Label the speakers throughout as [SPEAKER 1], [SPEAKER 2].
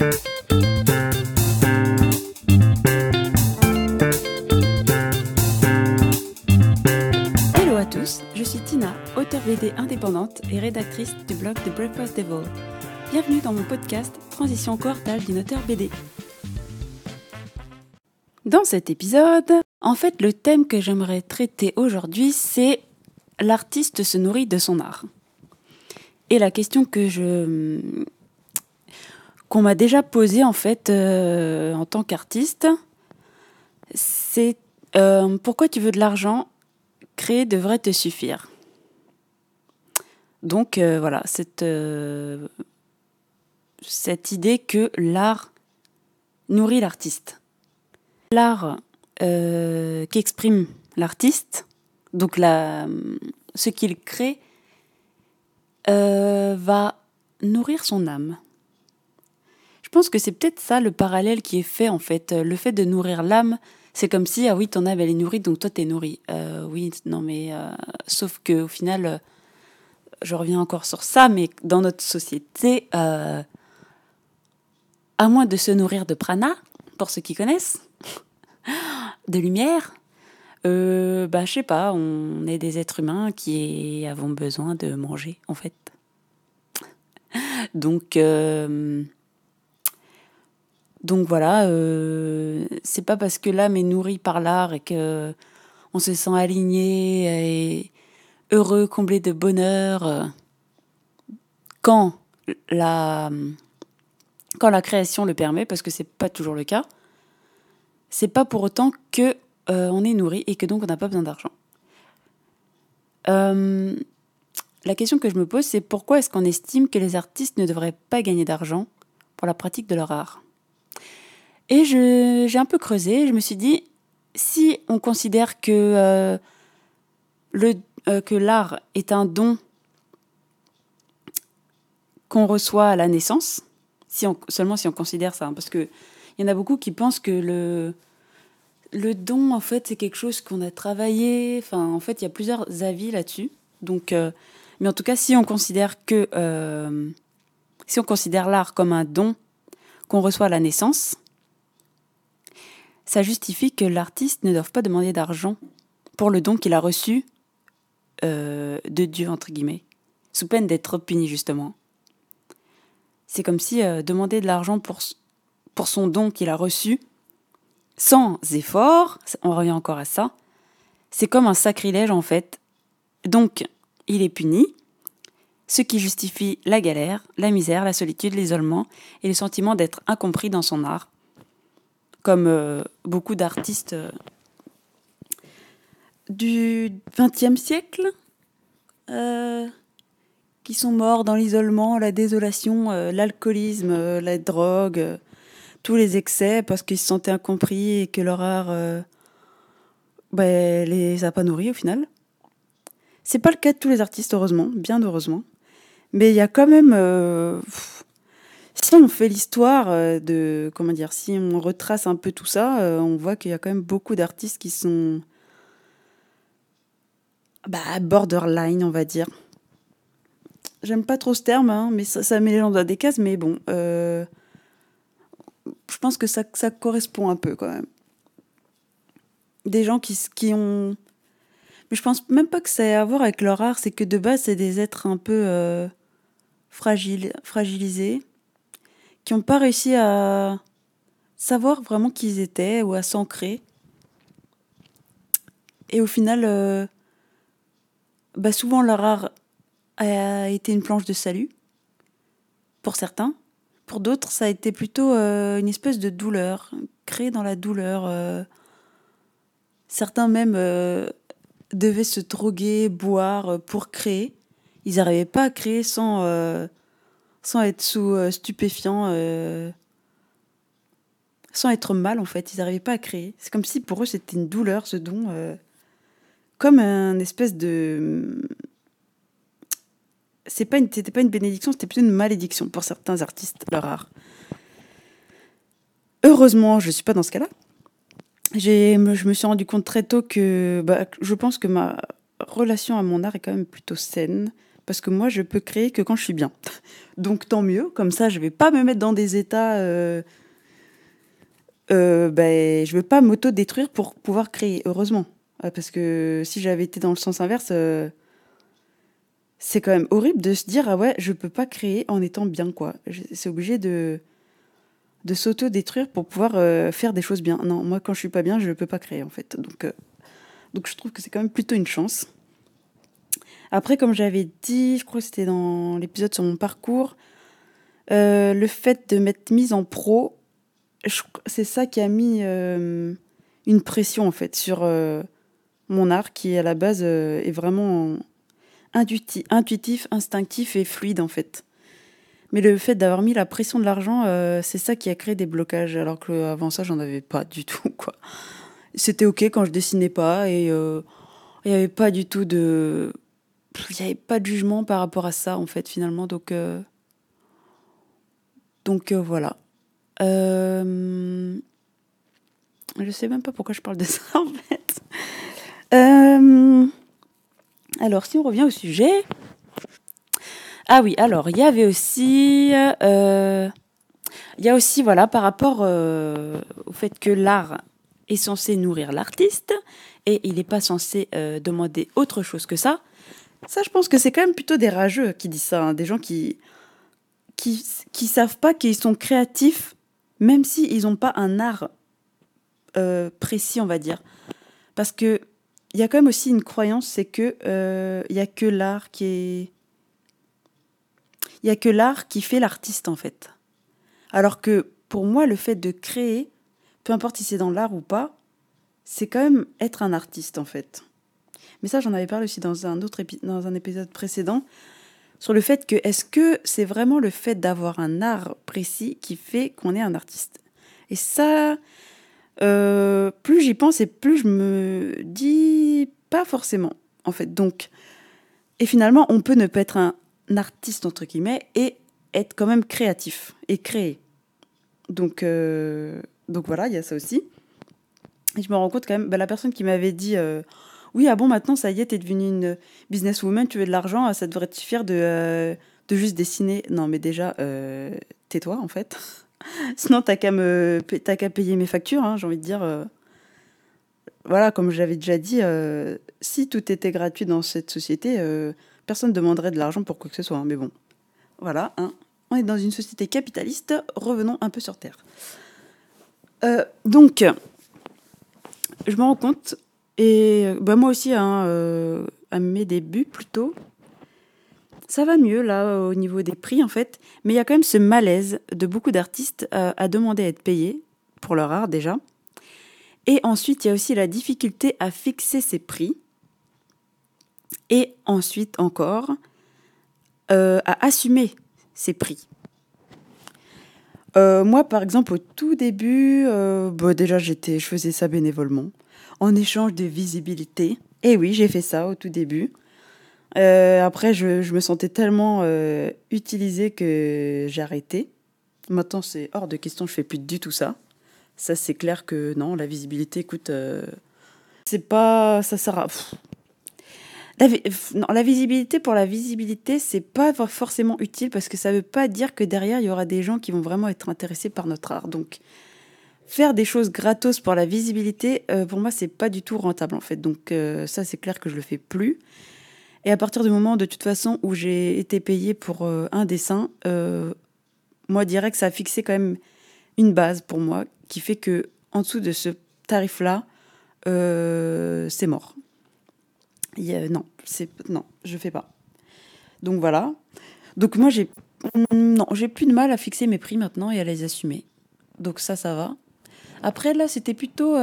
[SPEAKER 1] Hello à tous, je suis Tina, auteure BD indépendante et rédactrice du blog The Breakfast Devil. Bienvenue dans mon podcast Transition cohortale d'une auteur BD. Dans cet épisode, en fait, le thème que j'aimerais traiter aujourd'hui, c'est l'artiste se nourrit de son art. Et la question que je qu'on m'a déjà posée en fait euh, en tant qu'artiste, c'est euh, pourquoi tu veux de l'argent? Créer devrait te suffire. Donc euh, voilà, cette, cette idée que l'art nourrit l'artiste. L'art qu'exprime l'artiste, donc la, ce qu'il crée, va nourrir son âme. Je pense que c'est peut-être ça le parallèle qui est fait en fait. Le fait de nourrir l'âme, c'est comme si, ah oui, ton âme elle est nourrie, donc toi t'es nourri. Euh, oui, non mais euh, sauf que au final, euh, je reviens encore sur ça, mais dans notre société, à moins de se nourrir de prana, pour ceux qui connaissent, de lumière, bah je sais pas, on est des êtres humains qui avons besoin de manger en fait. Donc donc voilà, euh, c'est pas parce que l'âme est nourrie par l'art et que on se sent aligné et heureux, comblé de bonheur euh, quand la création le permet, parce que c'est pas toujours le cas. C'est pas pour autant que euh, est nourri et que donc on n'a pas besoin d'argent. la question que je me pose, c'est pourquoi est-ce qu'on estime que les artistes ne devraient pas gagner d'argent pour la pratique de leur art? Et j'ai un peu creusé, je me suis dit, si on considère que, euh, le, euh, l'art est un don qu'on reçoit à la naissance, si seulement si on considère ça, hein, parce qu'il y en a beaucoup qui pensent que le, le don, en fait, c'est quelque chose qu'on a travaillé. Enfin, en fait, il y a plusieurs avis là-dessus. Donc, euh, mais en tout cas, si on considère que si on considère l'art comme un don qu'on reçoit à la naissance, ça justifie que l'artiste ne doive pas demander d'argent pour le don qu'il a reçu euh, de Dieu, entre guillemets, sous peine d'être puni justement. C'est comme si euh, demander de l'argent pour, pour son don qu'il a reçu, sans effort, on revient encore à ça, c'est comme un sacrilège en fait. Donc, il est puni, ce qui justifie la galère, la misère, la solitude, l'isolement et le sentiment d'être incompris dans son art, comme euh, beaucoup d'artistes euh, du XXe siècle, euh, qui sont morts dans l'isolement, la désolation, l'alcoolisme, la drogue, tous les excès parce qu'ils se sentaient incompris et que leur art ben, les a pas nourris au final. C'est pas le cas de tous les artistes, heureusement, bien heureusement. Mais il y a quand même si on fait l'histoire euh, de, comment dire, si on retrace un peu tout ça, euh, on voit qu'il y a quand même beaucoup d'artistes qui sont bah, borderline, on va dire. J'aime pas trop ce terme, hein, mais ça, met les gens dans des cases, mais bon, euh, je pense que ça, correspond un peu quand même. Des gens qui, qui ont. Mais je pense même pas que ça ait à voir avec leur art, c'est que de base, c'est des êtres un peu fragiles, fragilisés qui n'ont pas réussi à savoir vraiment qui ils étaient ou à s'ancrer. Et au final, euh, bah souvent leur art a été une planche de salut, pour certains. Pour d'autres, ça a été plutôt euh, une espèce de douleur, créée dans la douleur. Euh. Certains même devaient se droguer, boire pour créer. Ils n'arrivaient pas à créer sans sans être sous euh, stupéfiant, euh, sans être mal en fait. Ils n'arrivaient pas à créer. C'est comme si pour eux c'était une douleur ce don, euh, comme un espèce de. C'est pas une, c'était pas une bénédiction, c'était plutôt une malédiction pour certains artistes, leur art. Heureusement, je ne suis pas dans ce cas-là. J'ai, je me suis rendu compte très tôt que bah, je pense que ma relation à mon art est quand même plutôt saine parce que moi, je peux créer que quand je suis bien. Donc tant mieux, comme ça, je vais pas me mettre dans des états... Euh, euh, ben, je veux pas m'auto-détruire pour pouvoir créer, heureusement. Euh, parce que si j'avais été dans le sens inverse, c'est quand même horrible de se dire ah ouais, je peux pas créer en étant bien quoi. C'est obligé de de s'auto-détruire pour pouvoir faire des choses bien. Non, moi quand je suis pas bien, je peux pas créer en fait. Donc donc je trouve que c'est quand même plutôt une chance. Après, comme j'avais dit, je crois que c'était dans l'épisode sur mon parcours, le fait de m'être mise en pro, c'est ça qui a mis une pression en fait sur mon art qui à la base euh, est vraiment intuitif, instinctif et fluide en fait. Mais le fait d'avoir mis la pression de l'argent, euh, c'est ça qui a créé des blocages, alors que avant ça, j'en avais pas du tout. C'était ok quand je dessinais pas et euh, il n'y avait pas du tout de, il n'y avait pas de jugement par rapport à ça en fait finalement. Donc donc voilà. Je sais même pas pourquoi je parle de ça en fait. Euh, alors, si on revient au sujet. Ah oui, alors, il y avait aussi. Euh, il y a aussi, voilà, par rapport euh, au fait que l'art est censé nourrir l'artiste et il n'est pas censé demander autre chose que ça. Ça, je pense que c'est quand même plutôt des rageux qui disent ça, hein, des gens qui, qui, savent pas qu'ils sont créatifs, même s'ils n'ont pas un art précis, on va dire. Parce que il y a quand même aussi une croyance, c'est que euh, il y a que l'art qui il y a que l'art qui fait l'artiste en fait. Alors que pour moi, le fait de créer, peu importe si c'est dans l'art ou pas, c'est quand même être un artiste en fait. Mais ça, j'en avais parlé aussi dans un autre dans un épisode précédent sur le fait que est-ce que c'est vraiment le fait d'avoir un art précis qui fait qu'on est un artiste? Et ça, euh, plus j'y pense et plus je me dis pas forcément, en fait. Donc, et finalement, on peut ne pas être un artiste, entre guillemets, et être quand même créatif et créer. Donc, euh, donc voilà, il y a ça aussi. Et je me rends compte quand même, bah, la personne qui m'avait dit euh, Oui, ah bon, maintenant, ça y est, t'es devenue une businesswoman, tu veux de l'argent, ça devrait te suffire de, de juste dessiner. Non, mais déjà, tais-toi, en fait. Sinon, t'as qu'à me, payer mes factures, hein, j'ai envie de dire. Euh. Voilà, comme j'avais déjà dit, euh, si tout était gratuit dans cette société, euh, personne ne demanderait de l'argent pour quoi que ce soit. Hein, mais bon, voilà, hein. on est dans une société capitaliste, revenons un peu sur Terre. donc, je me rends compte, et bah, moi aussi, hein, à mes débuts plutôt, ça va mieux là au niveau des prix en fait, mais il y a quand même ce malaise de beaucoup d'artistes euh, à demander à être payés pour leur art déjà. Et ensuite, il y a aussi la difficulté à fixer ses prix. Et ensuite encore, euh, à assumer ses prix. Euh, moi, par exemple, au tout début, bah, déjà, j'étais, je faisais ça bénévolement, en échange de visibilité. Et oui, j'ai fait ça au tout début. Euh, après, je, me sentais tellement euh, utilisée que j'ai arrêté. Maintenant, c'est hors de question, je fais plus du tout ça. Ça, c'est clair que non, la visibilité, écoute, euh, c'est pas. Ça sert à. La, non, la visibilité pour la visibilité, c'est pas forcément utile parce que ça veut pas dire que derrière, il y aura des gens qui vont vraiment être intéressés par notre art. Donc, faire des choses gratos pour la visibilité, pour moi, c'est pas du tout rentable en fait. Donc, ça, c'est clair que je le fais plus. Et à partir du moment, de toute façon, où j'ai été payée pour euh, un dessin, euh, moi, direct, ça a fixé quand même une base pour moi qui fait que en dessous de ce tarif-là, euh, c'est mort. non, c'est non, je fais pas. Donc voilà. Donc moi, j'ai non, j'ai plus de mal à fixer mes prix maintenant et à les assumer. Donc ça, ça va. Après là, c'était plutôt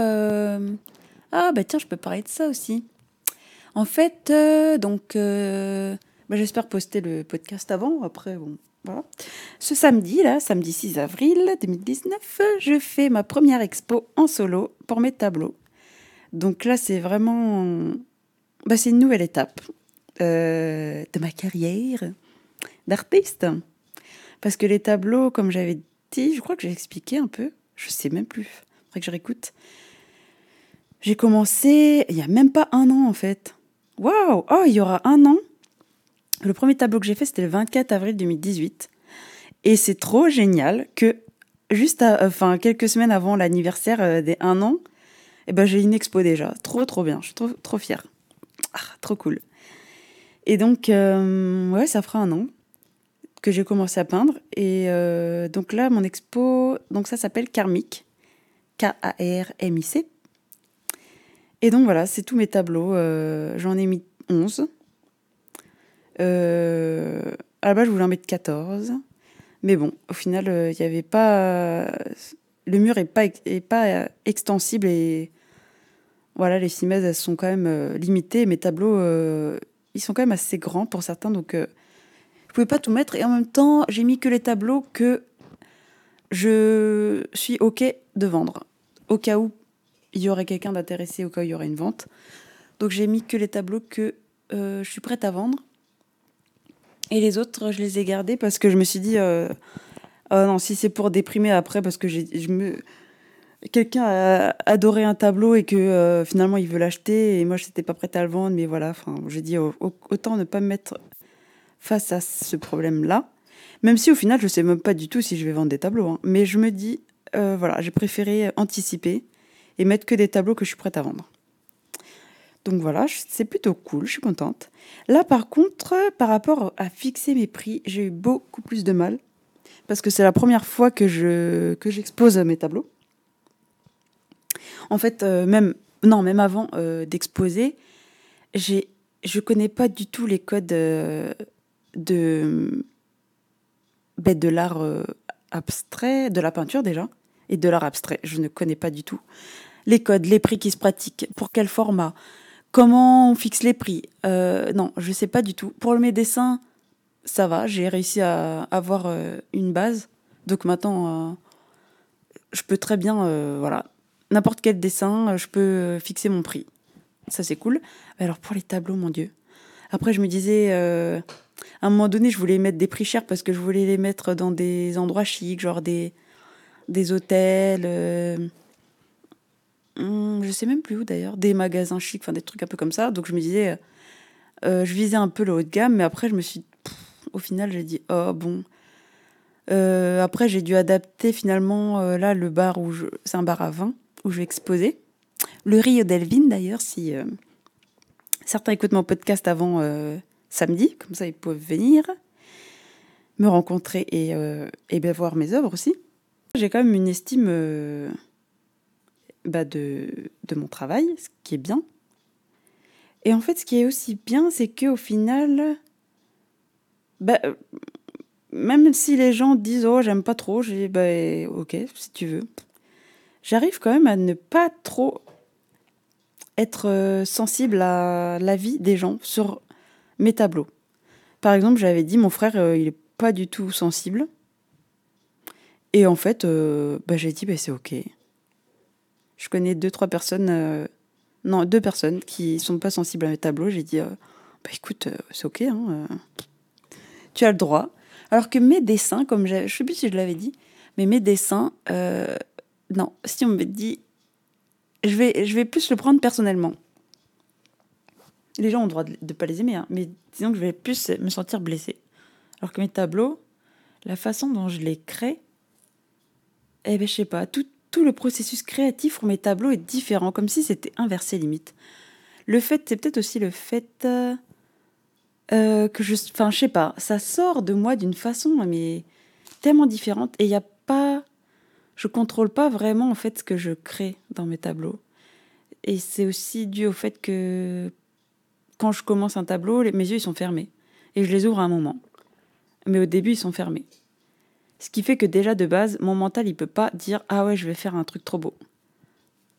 [SPEAKER 1] ah bah tiens, je peux parler de ça aussi. En fait, euh, donc, euh, bah, j'espère poster le podcast avant. Après, bon, voilà. Ce samedi, là, samedi 6 avril 2019, je fais ma première expo en solo pour mes tableaux. Donc là, c'est vraiment, bah, c'est une nouvelle étape euh, de ma carrière d'artiste. Parce que les tableaux, comme j'avais dit, je crois que j'ai expliqué un peu. Je sais même plus. Que je réécoute. J'ai commencé il y a même pas un an en fait. Waouh Oh, il y aura un an. Le premier tableau que j'ai fait, c'était le 24 avril 2018. Et c'est trop génial que juste enfin, quelques semaines avant l'anniversaire euh, des 1 an, eh ben, j'ai une expo déjà. Trop, trop bien. Je suis trop, trop fière. Ah, trop cool. Et donc, euh, ouais, ça fera un an que j'ai commencé à peindre. Et euh, donc là, mon expo, donc ça s'appelle Karmic. K-A-R-M-I-C. Et donc voilà, c'est tous mes tableaux. J'en ai mis 11. Euh, à la base, je voulais en mettre 14. Mais bon, au final, il n'y avait pas. Le mur n'est pas, est pas extensible et voilà, les 6 mètres, elles sont quand même euh, limitées. Mes tableaux, euh, ils sont quand même assez grands pour certains, donc euh, je pouvais pas tout mettre. Et en même temps, j'ai mis que les tableaux que je suis OK de vendre, au cas où il y aurait quelqu'un d'intéressé, au cas où il y aurait une vente. Donc j'ai mis que les tableaux que je suis prête à vendre. Et les autres, je les ai gardés parce que je me suis dit, oh non, si c'est pour déprimer après, parce que je me quelqu'un a adoré un tableau et que euh, finalement il veut l'acheter et moi je n'étais pas prête à le vendre mais voilà j'ai dit autant ne pas me mettre face à ce problème là même si au final je sais même pas du tout si je vais vendre des tableaux hein. mais je me dis euh, voilà j'ai préféré anticiper et mettre que des tableaux que je suis prête à vendre. Donc voilà c'est plutôt cool je suis contente. Là par contre par rapport à fixer mes prix j'ai eu beaucoup plus de mal parce que c'est la première fois que je que j'expose mes tableaux. En fait, euh, même, non, même avant euh, d'exposer, j'ai, je connais pas du tout les codes euh, de, ben, de l'art abstrait, de la peinture déjà, et de l'art abstrait. Je ne connais pas du tout les codes, les prix qui se pratiquent, pour quel format, comment on fixe les prix. non, je sais pas du tout. Pour mes dessins, ça va, j'ai réussi à avoir une base. Donc maintenant, je peux très bien voilà, n'importe quel dessin, euh, je peux euh, fixer mon prix. Ça, c'est cool. Alors, pour les tableaux, mon Dieu. Après, je me disais, euh, à un moment donné, je voulais mettre des prix chers parce que je voulais les mettre dans des endroits chics, genre des, des hôtels. Euh, hmm, je sais même plus où d'ailleurs, des magasins chics, enfin des trucs un peu comme ça. Donc, je me disais, je visais un peu le haut de gamme, mais après, je me suis. au final, j'ai dit, oh bon. après, j'ai dû adapter finalement, là, le bar où je. C'est un bar à vin où je vais exposer. Le Rio d'Elvin, d'ailleurs, si euh, certains écoutent mon podcast avant euh, samedi, comme ça ils peuvent venir me rencontrer et, euh, et bien voir mes œuvres aussi. J'ai quand même une estime bah de, de, mon travail, ce qui est bien. Et en fait, ce qui est aussi bien, c'est qu'au final, bah, même si les gens disent Oh, j'aime pas trop, j'ai bah, ok, si tu veux j'arrive quand même à ne pas trop être euh, sensible à la vie des gens sur mes tableaux. Par exemple, j'avais dit, mon frère, euh, il n'est pas du tout sensible. Et en fait, euh, bah, j'ai dit, bah, c'est ok. Je connais deux, trois personnes, non, deux personnes qui sont pas sensibles à mes tableaux. J'ai dit, bah, écoute, c'est ok, hein, tu as le droit. Alors que mes dessins, comme je ne sais plus si je l'avais dit, mais mes dessins, non, si on me dit, je vais, je vais plus le prendre personnellement. Les gens ont le droit de ne pas les aimer, hein, mais disons que je vais plus me sentir blessée. Alors que mes tableaux, la façon dont je les crée, eh ben je sais pas, tout, tout le processus créatif pour mes tableaux est différent, comme si c'était inversé limite. Le fait, c'est peut-être aussi le fait euh, euh, que je, enfin je sais pas, ça sort de moi d'une façon mais tellement différente et il n'y a pas je contrôle pas vraiment en fait ce que je crée dans mes tableaux. Et c'est aussi dû au fait que quand je commence un tableau, mes yeux sont fermés et je les ouvre à un moment. Mais au début, ils sont fermés. Ce qui fait que déjà de base, mon mental il peut pas dire ah ouais, je vais faire un truc trop beau.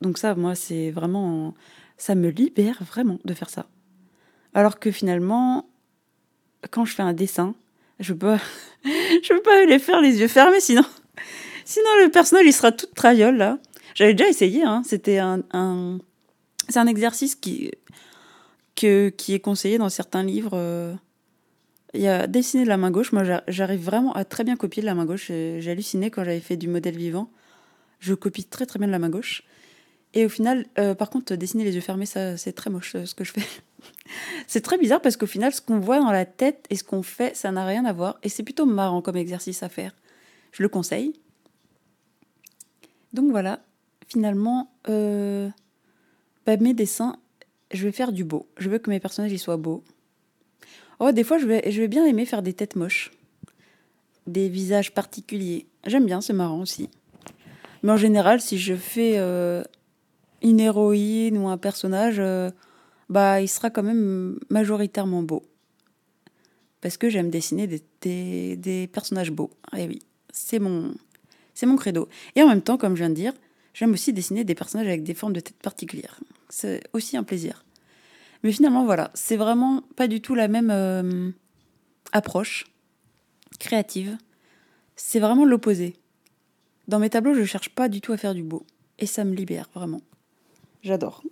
[SPEAKER 1] Donc ça moi c'est vraiment ça me libère vraiment de faire ça. Alors que finalement quand je fais un dessin, je peux je peux pas les faire les yeux fermés sinon Sinon, le personnage, il sera tout traviole, là. J'avais déjà essayé, hein. C'était un, C'est un exercice qui, qui est conseillé dans certains livres. Euh. Il y a dessiner de la main gauche. Moi, j'arrive vraiment à très bien copier de la main gauche. J'ai halluciné quand j'avais fait du modèle vivant. Je copie très très bien de la main gauche. Et au final, euh, par contre, dessiner les yeux fermés, c'est très moche euh, ce que je fais. c'est très bizarre parce qu'au final, ce qu'on voit dans la tête et ce qu'on fait, ça n'a rien à voir. Et c'est plutôt marrant comme exercice à faire. Je le conseille. Donc voilà, finalement, euh, bah, mes dessins, je vais faire du beau. Je veux que mes personnages soient beaux. Oh, des fois, je vais, je vais bien aimer faire des têtes moches. Des visages particuliers. J'aime bien, c'est marrant aussi. Mais en général, si je fais euh, une héroïne ou un personnage, euh, bah, il sera quand même majoritairement beau. Parce que j'aime dessiner des, des, personnages beaux. Et eh oui, c'est mon, c'est mon credo. Et en même temps, comme je viens de dire, j'aime aussi dessiner des personnages avec des formes de tête particulières. C'est aussi un plaisir. Mais finalement, voilà, c'est vraiment pas du tout la même euh, approche créative. C'est vraiment l'opposé. Dans mes tableaux, je cherche pas du tout à faire du beau. Et ça me libère, vraiment. J'adore.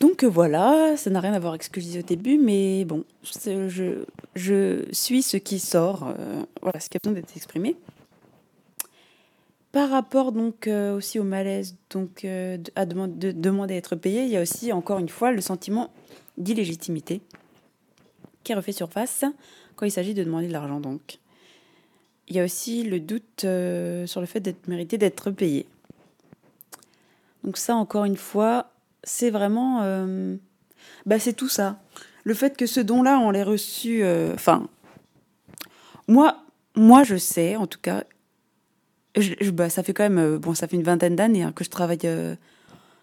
[SPEAKER 1] Donc voilà, ça n'a rien à voir avec ce au début, mais bon, je, suis ce qui sort, euh, voilà, ce qui a besoin d'être exprimé. Par rapport donc euh, aussi au malaise donc euh, à de demander à être payé, il y a aussi encore une fois le sentiment d'illégitimité qui refait surface quand il s'agit de demander de l'argent donc. Il y a aussi le doute sur le fait d'être mérité d'être payé. Donc ça encore une fois, c'est vraiment bah c'est tout ça. Le fait que ce don-là on l'ait reçu enfin moi moi je sais en tout cas bah, ça fait quand même, euh, bon, ça fait une vingtaine d'années hein, que je travaille euh,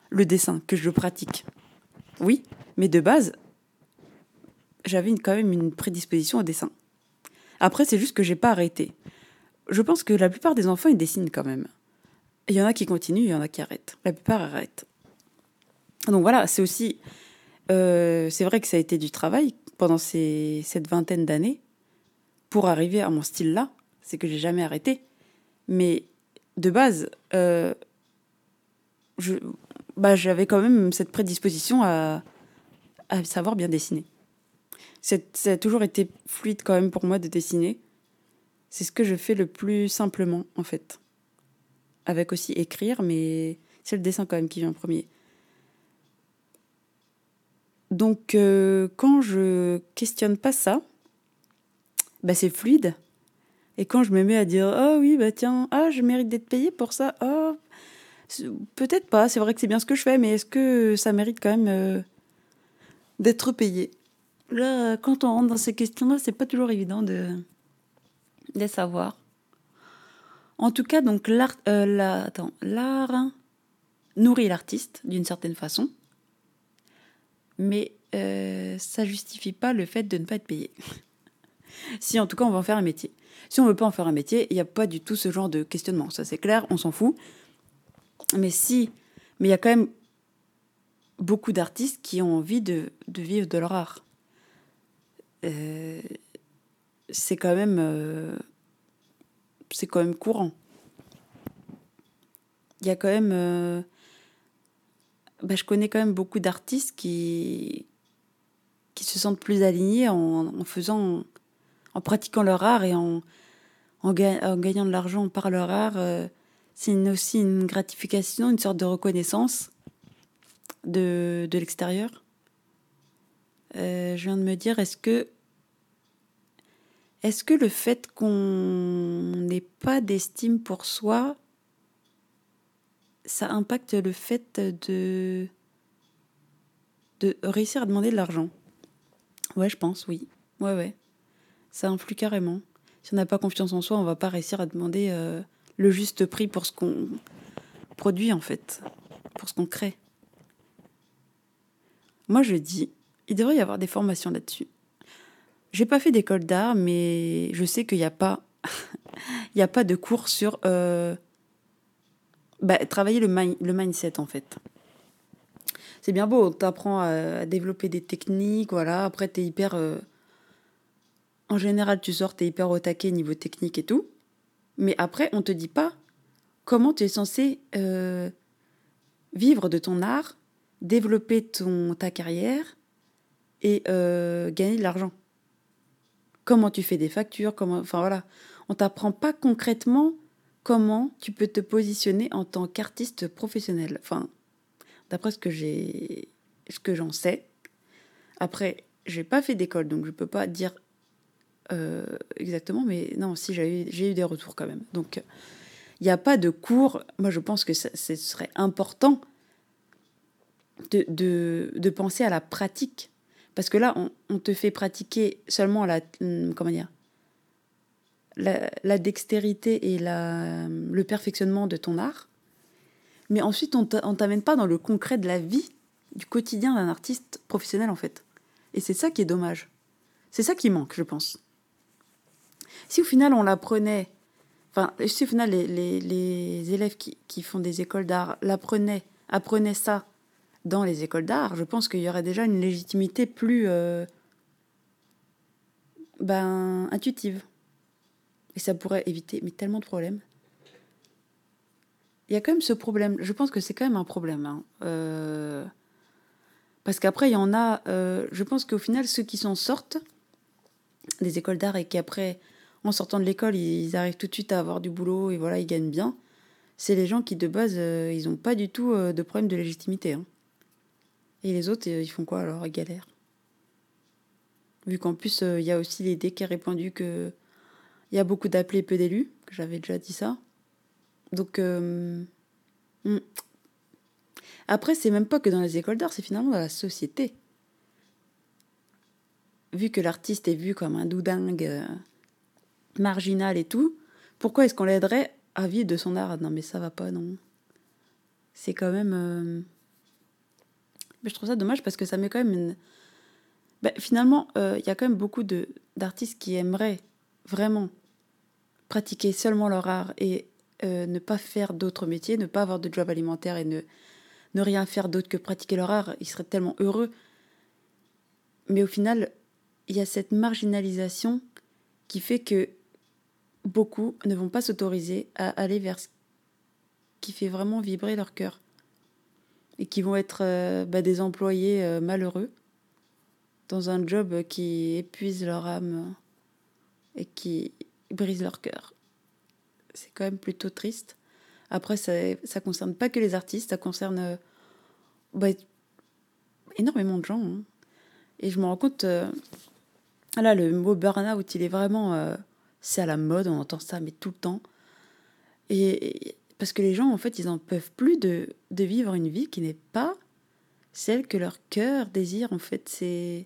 [SPEAKER 1] le dessin, que je le pratique. Oui, mais de base, j'avais quand même une prédisposition au dessin. Après, c'est juste que j'ai pas arrêté. Je pense que la plupart des enfants, ils dessinent quand même. Il y en a qui continuent, il y en a qui arrêtent. La plupart arrêtent. Donc voilà, c'est aussi. Euh, c'est vrai que ça a été du travail pendant ces, cette vingtaine d'années pour arriver à mon style-là. C'est que j'ai jamais arrêté. Mais de base, euh, bah, j'avais quand même cette prédisposition à savoir bien dessiner. ça a toujours été fluide quand même pour moi de dessiner. C'est ce que je fais le plus simplement, en fait. Avec aussi écrire, mais c'est le dessin quand même qui vient en premier. Donc, euh, quand je questionne pas ça, bah, c'est fluide. Et quand je me mets à dire ah oui bah tiens ah je mérite d'être payé pour ça. Ah peut-être pas c'est vrai que c'est bien ce que je fais mais est-ce que ça mérite quand même euh, d'être payé? Là quand on rentre dans ces questions-là c'est pas toujours évident de de savoir. En tout cas donc l'art euh, l'art nourrit l'artiste d'une certaine façon mais euh, ça justifie pas le fait de ne pas être payé si en tout cas on va en faire un métier si on veut pas en faire un métier, il n'y a pas du tout ce genre de questionnement. Ça, c'est clair, on s'en fout. Mais si, mais il y a quand même beaucoup d'artistes qui ont envie de, vivre de leur art. Euh, c'est quand même, euh, c'est quand même courant. Il y a quand même, euh, bah, je connais quand même beaucoup d'artistes qui qui se sentent plus alignés en, faisant, en pratiquant leur art et en en, gagnant de l'argent par leur art, euh, c'est aussi une gratification, une sorte de reconnaissance de, de l'extérieur. Euh, je viens de me dire, est-ce que, est-ce que le fait qu'on n'ait pas d'estime pour soi, ça impacte le fait de, réussir à demander de l'argent Ouais, je pense, oui. Ouais, ouais. Ça influe carrément si on n'a pas confiance en soi, on va pas réussir à demander euh, le juste prix pour ce qu'on produit en fait, pour ce qu'on crée. Moi, je dis, il devrait y avoir des formations là-dessus. J'ai pas fait d'école d'art, mais je sais qu'il n'y a pas, a pas de cours sur euh, bah, travailler le, le mindset en fait. C'est bien beau, on t'apprend à, développer des techniques, voilà. Après, tu es hyper euh, en général, tu sors, t'es hyper au taquet niveau technique et tout. Mais après, on te dit pas comment tu es censé euh, vivre de ton art, développer ton, ta carrière et euh, gagner de l'argent. Comment tu fais des factures, comment, enfin voilà, on t'apprend pas concrètement comment tu peux te positionner en tant qu'artiste professionnel. Enfin, d'après ce que j'ai ce que j'en sais. Après, j'ai pas fait d'école, donc je peux pas dire euh, exactement, mais non, si j'ai eu, des retours quand même. Donc, il n'y a pas de cours. Moi, je pense que ce serait important de, penser à la pratique. Parce que là, on, on te fait pratiquer seulement la, comment dire, la, dextérité et le perfectionnement de ton art. Mais ensuite, on ne t'amène pas dans le concret de la vie, du quotidien d'un artiste professionnel, en fait. Et c'est ça qui est dommage. C'est ça qui manque, je pense. Si au final, on l'apprenait, enfin, si au final, les, élèves qui, qui, font des écoles d'art l'apprenaient, apprenaient ça dans les écoles d'art, je pense qu'il y aurait déjà une légitimité plus euh, ben, intuitive. Et ça pourrait éviter mais tellement de problèmes. Il y a quand même ce problème. Je pense que c'est quand même un problème. Hein. Euh, parce qu'après, il y en a. Euh, je pense qu'au final, ceux qui s'en sortent des écoles d'art et qui après, en sortant de l'école, ils arrivent tout de suite à avoir du boulot et voilà, ils gagnent bien. C'est les gens qui de base, ils n'ont pas du tout de problème de légitimité. Hein. Et les autres, ils font quoi alors Ils galèrent? Vu qu'en plus, euh, il y a aussi l'idée qui est répandue que il y a beaucoup d'appelés peu d'élus, j'avais déjà dit ça. Donc, euh, hmm. après, c'est même pas que dans les écoles d'art, c'est finalement dans la société. Vu que l'artiste est vu comme un doudingue euh, marginal et tout, pourquoi est-ce qu'on l'aiderait à vivre de son art? Non, mais ça va pas, non. C'est quand même. Mais je trouve ça dommage parce que ça met quand même une. Ben, finalement, euh, il y a quand même beaucoup d'artistes qui aimeraient vraiment pratiquer seulement leur art et euh, ne pas faire d'autres métiers, ne pas avoir de job alimentaire et ne, ne rien faire d'autre que pratiquer leur art. Ils seraient tellement heureux. Mais au final, il y a cette marginalisation qui fait que beaucoup ne vont pas s'autoriser à aller vers ce qui fait vraiment vibrer leur cœur et qui vont être euh, bah, des employés euh, malheureux dans un job qui épuise leur âme et qui brise leur cœur. C'est quand même plutôt triste. Après, ça ne concerne pas que les artistes, ça concerne euh, bah, énormément de gens. Hein. Et je me rends compte, là, le mot burn-out, il est vraiment, c'est à la mode, on entend ça, mais tout le temps. Et, parce que les gens, en fait, ils n'en peuvent plus de, de, vivre une vie qui n'est pas celle que leur cœur désire. En fait, c'est.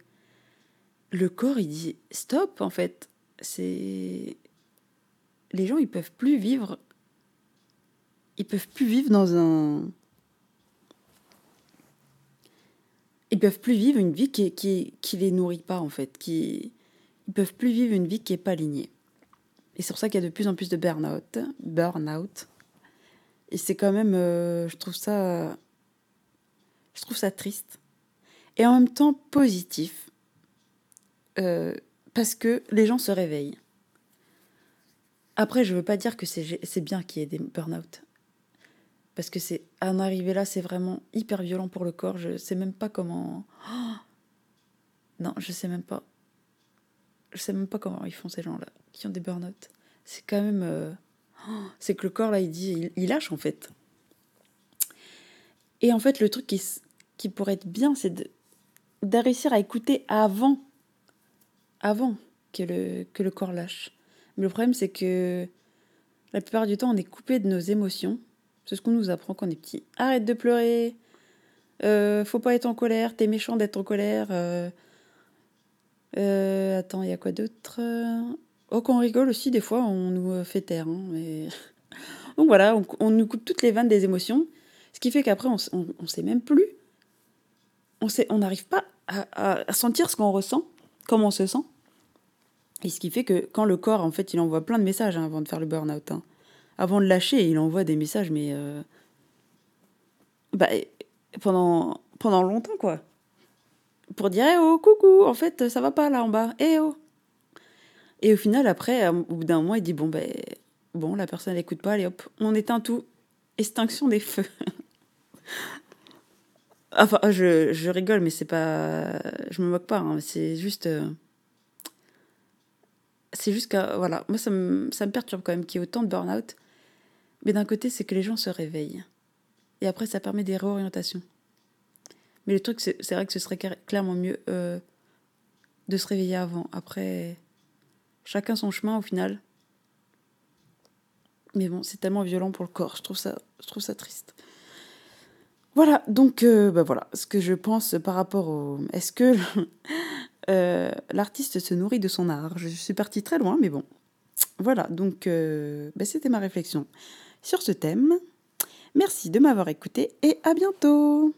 [SPEAKER 1] Le corps, il dit stop, en fait. C'est. Les gens, ils peuvent plus vivre. Ils peuvent plus vivre dans un. Ils peuvent plus vivre une vie qui, qui, qui les nourrit pas, en fait. Qui... Ils peuvent plus vivre une vie qui n'est pas alignée. Et c'est pour ça qu'il y a de plus en plus de burn-out. Burn-out et c'est quand même, euh, je trouve ça, je trouve ça triste. Et en même temps positif, euh, parce que les gens se réveillent. Après, je veux pas dire que c'est bien qu'il y ait des burn-out. Parce que c'est en arriver là, c'est vraiment hyper violent pour le corps. Je sais même pas comment. non, je sais même pas. Je sais même pas comment ils font ces gens-là qui ont des burn-out. C'est quand même. Euh, c'est que le corps, là, il dit, il, lâche en fait. Et en fait, le truc qui, pourrait être bien, c'est de, réussir à écouter avant, avant que le, que le corps lâche. Mais le problème, c'est que la plupart du temps, on est coupé de nos émotions. C'est ce qu'on nous apprend quand on est petit. Arrête de pleurer. Euh, faut pas être en colère. T'es méchant d'être en colère. Euh, euh, attends, il y a quoi d'autre? Oh, quand on rigole aussi, des fois, on nous fait taire. Hein. Donc voilà, on, nous coupe toutes les vannes des émotions, ce qui fait qu'après, on ne sait même plus. On n'arrive pas à, sentir ce qu'on ressent, comment on se sent. Et ce qui fait que quand le corps, en fait, il envoie plein de messages hein, avant de faire le burn-out. Hein. Avant de lâcher, il envoie des messages, mais euh, bah, pendant, pendant longtemps, quoi. Pour dire, eh oh, coucou, en fait, ça va pas là en bas. Eh oh, et au final, après, au bout d'un moment, il dit bon, ben, bon, la personne n'écoute pas, allez hop, on éteint tout. Extinction des feux. enfin, je, je, rigole, mais c'est pas. Je me moque pas, hein, c'est juste. Euh, c'est juste que, voilà, moi, ça me, ça me perturbe quand même qu'il y ait autant de burn-out. Mais d'un côté, c'est que les gens se réveillent. Et après, ça permet des réorientations. Mais le truc, c'est vrai que ce serait clairement mieux euh, de se réveiller avant. Après, chacun son chemin au final. Mais bon, c'est tellement violent pour le corps. Je trouve ça, je trouve ça triste. Voilà, donc euh, bah voilà ce que je pense par rapport au. Est-ce que euh, l'artiste se nourrit de son art Je suis partie très loin, mais bon. Voilà, donc euh, bah, c'était ma réflexion sur ce thème. Merci de m'avoir écouté et à bientôt